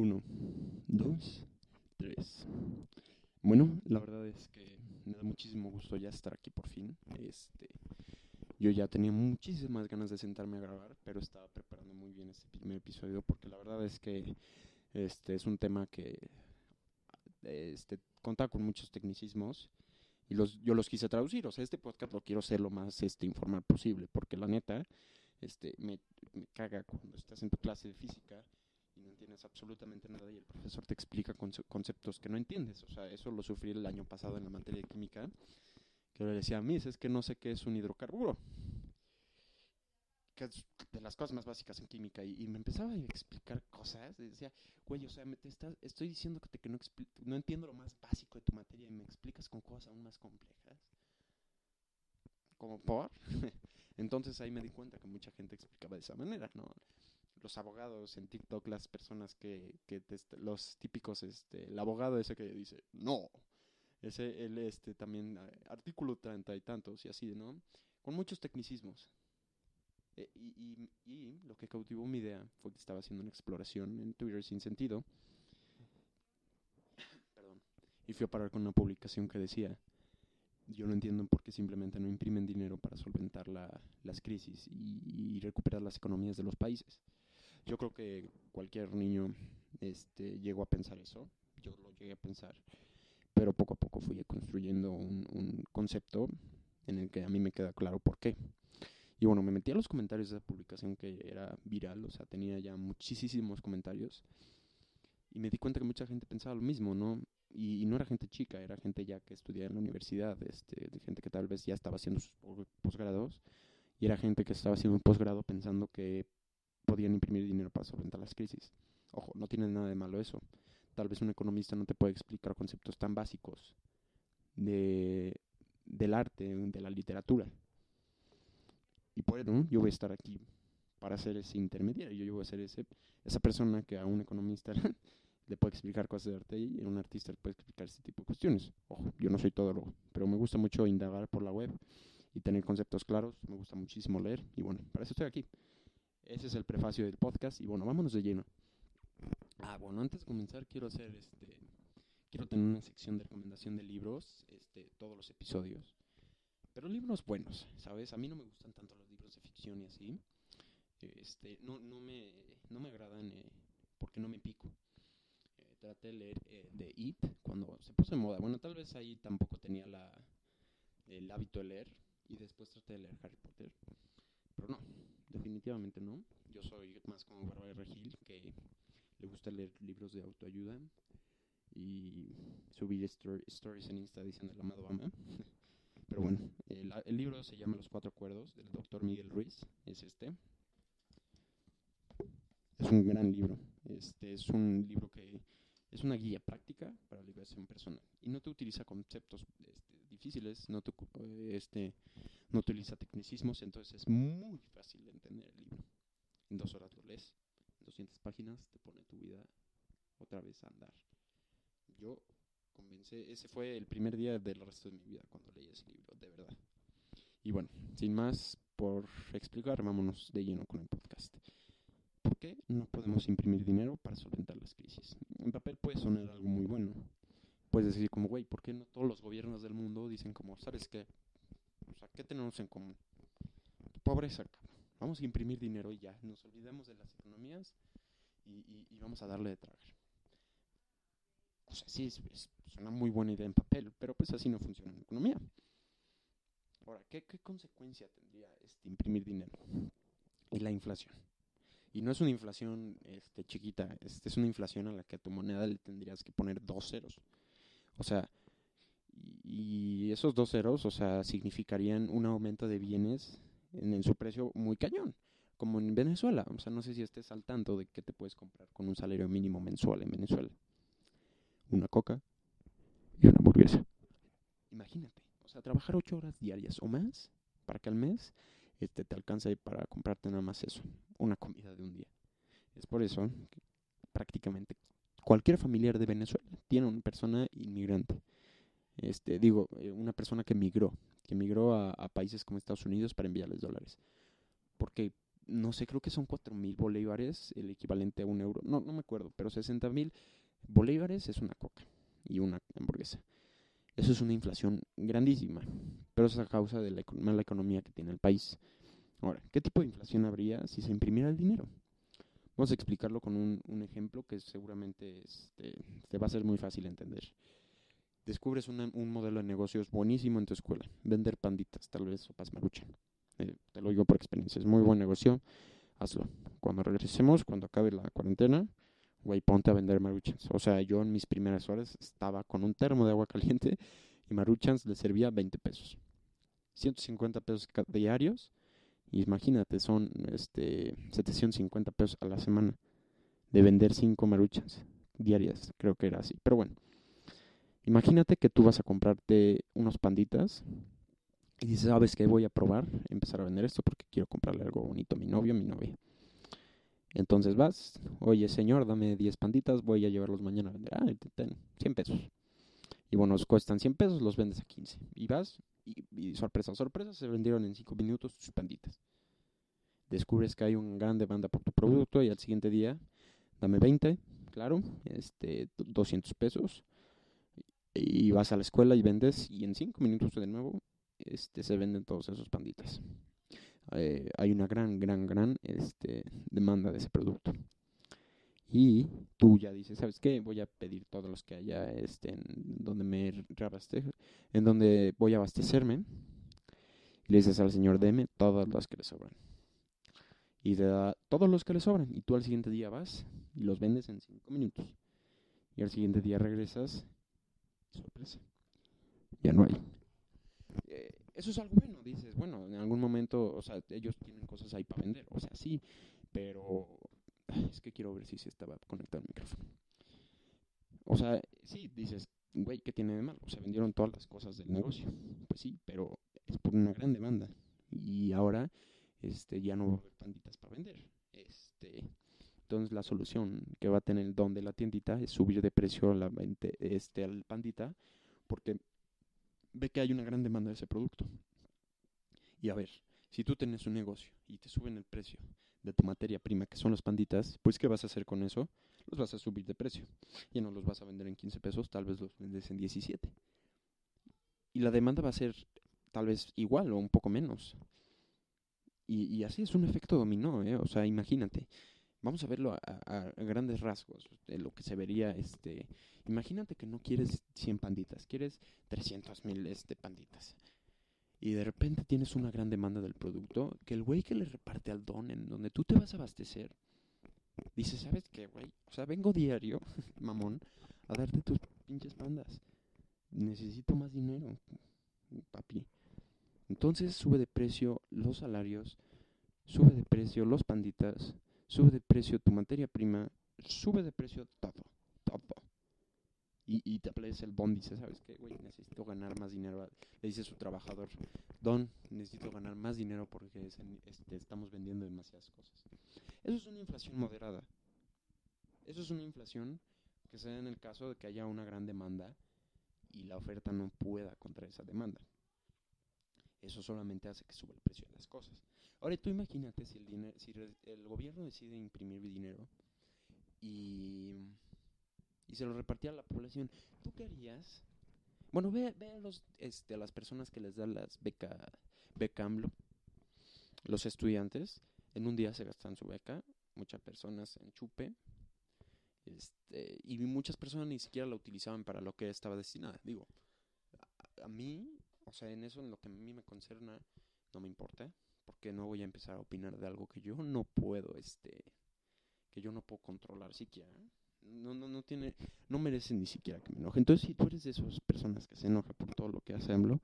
Uno, dos, tres. Bueno, la verdad es que me da muchísimo gusto ya estar aquí por fin. Este, yo ya tenía muchísimas ganas de sentarme a grabar, pero estaba preparando muy bien este primer episodio porque la verdad es que este es un tema que este cuenta con muchos tecnicismos y los yo los quise traducir, o sea, este podcast lo quiero hacer lo más este informal posible, porque la neta este me, me caga cuando estás en tu clase de física no entiendes absolutamente nada y el profesor te explica conceptos que no entiendes. O sea, eso lo sufrí el año pasado en la materia de química, que le decía a mí, es que no sé qué es un hidrocarburo, que es de las cosas más básicas en química, y, me empezaba a explicar cosas, y decía, güey, o sea, me te estoy diciendo que no, no entiendo lo más básico de tu materia y me explicas con cosas aún más complejas. Como por. Entonces ahí me di cuenta que mucha gente explicaba de esa manera, ¿no? Los abogados en TikTok, las personas que, que los típicos, este, el abogado ese que dice, no, ese, él, este, también, eh, artículo treinta y tantos y así, ¿no? Con muchos tecnicismos. Eh, y, y, y, lo que cautivó mi idea fue que estaba haciendo una exploración en Twitter sin sentido. Y fui a parar con una publicación que decía, yo no entiendo por qué simplemente no imprimen dinero para solventar la, las crisis y, y, recuperar las economías de los países. Yo creo que cualquier niño este, llegó a pensar eso, yo lo llegué a pensar, pero poco a poco fui construyendo un, un concepto en el que a mí me queda claro por qué. Y bueno, me metí a los comentarios de esa publicación que era viral, o sea, tenía ya muchísimos comentarios. Y me di cuenta que mucha gente pensaba lo mismo, ¿no? Y, no era gente chica, era gente ya que estudiaba en la universidad, este, gente que tal vez ya estaba haciendo sus posgrados. Y era gente que estaba haciendo un posgrado pensando que podían imprimir dinero para solventar las crisis. Ojo, no tiene nada de malo eso. Tal vez un economista no te puede explicar conceptos tan básicos de, del arte, de la literatura. Y por eso yo voy a estar aquí para ser ese intermediario. Yo voy a ser ese, esa persona que a un economista le puede explicar cosas de arte y a un artista le puede explicar este tipo de cuestiones. Ojo, yo no soy todo lo, pero me gusta mucho indagar por la web y tener conceptos claros. Me gusta muchísimo leer y bueno, para eso estoy aquí. Ese es el prefacio del podcast y bueno, vámonos de lleno. Ah, bueno, antes de comenzar quiero hacer este quiero tener una sección de recomendación de libros, este todos los episodios. Pero libros buenos, ¿sabes? A mí no me gustan tanto los libros de ficción y así. Este, no no me no me agradan eh, porque no me pico. Eh, traté de leer eh, The It cuando se puso de moda. Bueno, tal vez ahí tampoco tenía la el hábito de leer y después traté de leer Harry Potter. Pero no, definitivamente no. Yo soy más como Barbara Regil, que le gusta leer libros de autoayuda y subir stories en Insta diciendo el amado ama. Pero bueno, el, el, libro se llama Los Cuatro Acuerdos del doctor Miguel Ruiz, es este. Es un gran libro. Este es un libro que es una guía práctica para la liberación personal y no te utiliza conceptos este, difíciles, no te, este, no utiliza tecnicismos, entonces es muy fácil de entender el libro. En dos horas lo lees, en 200 páginas te pone tu vida otra vez a andar. Yo comencé, ese fue el primer día del resto de mi vida cuando leí ese libro, de verdad. Y bueno, sin más por explicar, vámonos de lleno con el podcast. ¿Por qué no podemos imprimir dinero para solventar las crisis? En papel puede sonar algo muy bueno, puedes decir como, güey, ¿por qué no todos los gobiernos del mundo dicen como, ¿sabes qué? Sea, ¿qué tenemos en común? Pobreza, Vamos a imprimir dinero y ya, nos olvidemos de las economías y, y, vamos a darle de tragar. O sea, sí, es, una muy buena idea en papel, pero pues así no funciona en economía. Ahora, ¿qué, qué consecuencia tendría este imprimir dinero? Y la inflación. Y no es una inflación este, chiquita, este, es una inflación a la que a tu moneda le tendrías que poner dos ceros. O sea, y esos dos ceros, o sea, significarían un aumento de bienes en, su precio muy cañón, como en Venezuela. O sea, no sé si estés al tanto de que te puedes comprar con un salario mínimo mensual en Venezuela. Una coca y una hamburguesa. Imagínate, o sea, trabajar ocho horas diarias o más para que al mes este, te alcance para comprarte nada más eso, una comida de un día. Es por eso que prácticamente cualquier familiar de Venezuela tiene una persona inmigrante. Este, digo, eh, una persona que migró, que migró a, países como Estados Unidos para enviarles dólares. Porque no sé, creo que son 4 mil bolívares, el equivalente a un euro. No, no me acuerdo, pero 60 mil bolívares es una coca y una hamburguesa. Eso es una inflación grandísima, pero es a causa de la mala economía que tiene el país. Ahora, ¿qué tipo de inflación habría si se imprimiera el dinero? Vamos a explicarlo con un, un ejemplo que seguramente este, te va a ser muy fácil entender. Descubres un modelo de negocios buenísimo en tu escuela. Vender panditas, tal vez sopas maruchan. Eh, te lo digo por experiencia, es muy buen negocio. Hazlo. Cuando regresemos, cuando acabe la cuarentena, güey, ponte a vender maruchans. O sea, yo en mis primeras horas estaba con un termo de agua caliente y maruchans le servía 20 pesos. 150 pesos diarios. Imagínate, son este 750 pesos a la semana de vender 5 maruchans diarias. Creo que era así. Pero bueno, imagínate que tú vas a comprarte unos panditas y dices, ¿sabes qué? Voy a probar, empezar a vender esto porque quiero comprarle algo bonito a mi novio, a mi novia. Entonces vas, oye señor, dame 10 panditas, voy a llevarlos mañana a vender. Ah, ten, 100 pesos. Y bueno, cuestan 100 pesos, los vendes a 15. Y vas, y, sorpresa, sorpresa, se vendieron en 5 minutos tus panditas. Descubres que hay una gran demanda por tu producto y al siguiente día, dame 20, claro, este, 200 pesos. Y vas a la escuela y vendes, y en 5 minutos de nuevo este, se venden todos esos panditas. Eh, hay una gran, gran, gran este, demanda de ese producto. Y tú ya dices, ¿sabes qué? Voy a pedir todos los que haya este, en donde me reabastejo, en donde voy a abastecerme. Y le dices al señor, deme todos los que le sobran. Y te da todos los que le sobran. Y tú al siguiente día vas y los vendes en cinco minutos. Y al siguiente día regresas. Sorpresa. Ya no hay. Eh, eso es algo bueno, dices, bueno, en algún momento, o sea, ellos tienen cosas ahí para vender, o sea, sí, pero es que quiero ver si se estaba conectado el micrófono. O sea, sí, dices, güey, ¿qué tiene de malo? O sea, vendieron todas las cosas del negocio. Pues sí, pero es por una gran demanda. Y ahora este, ya no va a haber panditas para vender. Este, entonces la solución que va a tener el don de la tiendita es subir de precio la, este, al pandita porque ve que hay una gran demanda de ese producto. Y a ver, si tú tienes un negocio y te suben el precio de tu materia prima, que son las panditas, pues ¿qué vas a hacer con eso? Los vas a subir de precio. Ya no los vas a vender en 15 pesos, tal vez los vendes en 17. Y la demanda va a ser tal vez igual o un poco menos. Y, y así es un efecto dominó, ¿eh? O sea, imagínate. Vamos a verlo a, grandes rasgos de lo que se vería. este Imagínate que no quieres 100 panditas, quieres 300 mil este, panditas. Y de repente tienes una gran demanda del producto que el güey que le reparte al don en donde tú te vas a abastecer dice, ¿sabes qué, güey? O sea, vengo diario, mamón, a darte tus pinches pandas. Necesito más dinero, papi. Entonces sube de precio los salarios, sube de precio los panditas, sube de precio tu materia prima, sube de precio todo, todo. Y, y te aparece el bond, dice, ¿sabes qué? Necesito ganar más dinero. Le dice su trabajador, Don, necesito ganar más dinero porque este, estamos vendiendo demasiadas cosas. Eso es una inflación moderada. Eso es una inflación que se da en el caso de que haya una gran demanda y la oferta no pueda contra esa demanda. Eso solamente hace que suba el precio de las cosas. Ahora tú imagínate si el, dinero, si el gobierno decide imprimir dinero y, y se lo repartía a la población, ¿tú qué harías? Bueno, ve, ve a, los, este, a las personas que les dan las beca, beca AMLO, los estudiantes, en un día se gastan su beca, muchas personas en chupe, este, y muchas personas ni siquiera la utilizaban para lo que estaba destinada. Digo, a, a mí, o sea, en eso, en lo que a mí me concerna, no me importa porque no voy a empezar a opinar de algo que yo no puedo, este, que yo no puedo controlar siquiera. No, no, no tiene, no merece ni siquiera que me enoje. Entonces, si tú eres de esas personas que se enoja por todo lo que hace AMLO,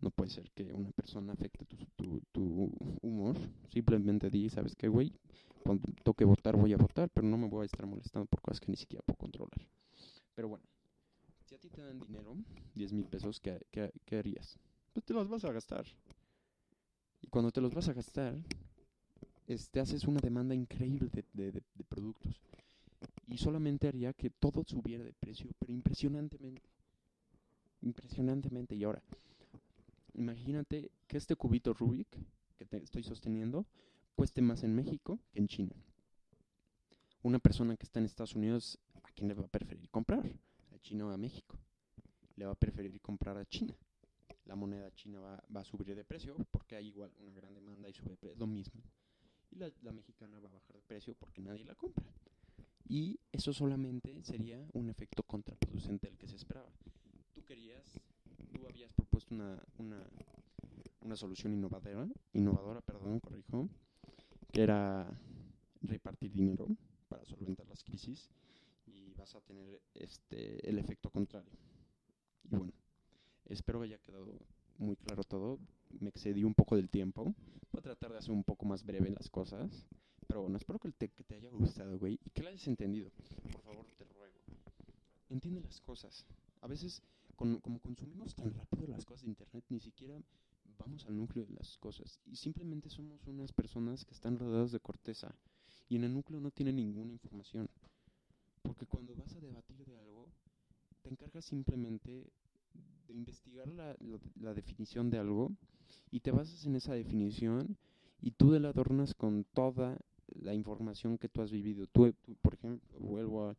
no puede ser que una persona afecte tu, tu, humor. Simplemente di, ¿sabes qué, güey? Cuando toque votar, voy a votar, pero no me voy a estar molestando por cosas que ni siquiera puedo controlar. Pero bueno, si a ti te dan dinero, 10 mil pesos, ¿qué, qué, qué harías? Pues te los vas a gastar. Y cuando te los vas a gastar, este, haces una demanda increíble de, de, productos. Y solamente haría que todo subiera de precio, pero impresionantemente. Impresionantemente. Y ahora, imagínate que este cubito Rubik que te estoy sosteniendo cueste más en México que en China. Una persona que está en Estados Unidos, ¿a quién le va a preferir comprar? ¿A China o a México? Le va a preferir comprar a China. La moneda china va, va a subir de precio porque hay igual una gran demanda y sube lo mismo. Y la, mexicana va a bajar de precio porque nadie la compra. Y eso solamente sería un efecto contraproducente del que se esperaba. Tú querías, tú habías propuesto una, una, una solución innovadora, innovadora, perdón, corrijo, que era repartir dinero para solventar las crisis y vas a tener este el efecto contrario. Y bueno, espero haya quedado muy claro todo. Me excedí un poco del tiempo. Voy a tratar de hacer un poco más breve las cosas. Pero bueno, espero que te, que te haya gustado, güey, y que lo hayas entendido. Por favor, te ruego. Entiende las cosas. A veces, con, como consumimos tan rápido las cosas de Internet, ni siquiera vamos al núcleo de las cosas. Y simplemente somos unas personas que están rodeadas de corteza. Y en el núcleo no tiene ninguna información. Porque cuando vas a debatir de algo, te encargas simplemente investigar la, definición de algo y te basas en esa definición y tú la adornas con toda la información que tú has vivido. Tú, tú por ejemplo, vuelvo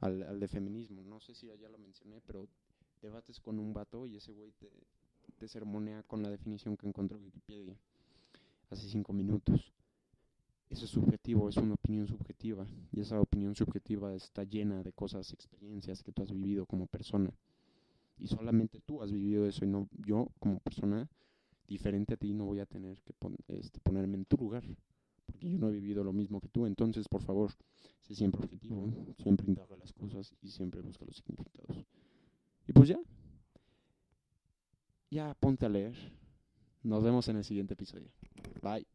al, de feminismo, no sé si ya lo mencioné, pero debates con un vato y ese güey te, te sermonea con la definición que encontró Wikipedia hace cinco minutos. Eso es subjetivo, es una opinión subjetiva y esa opinión subjetiva está llena de cosas, experiencias que tú has vivido como persona. Y solamente tú has vivido eso y no yo como persona diferente a ti no voy a tener que pon este, ponerme en tu lugar porque yo no he vivido lo mismo que tú. Entonces, por favor, sé siempre objetivo, siempre indaga las cosas y siempre busca los significados. Y pues ya, ya ponte a leer. Nos vemos en el siguiente episodio. Bye.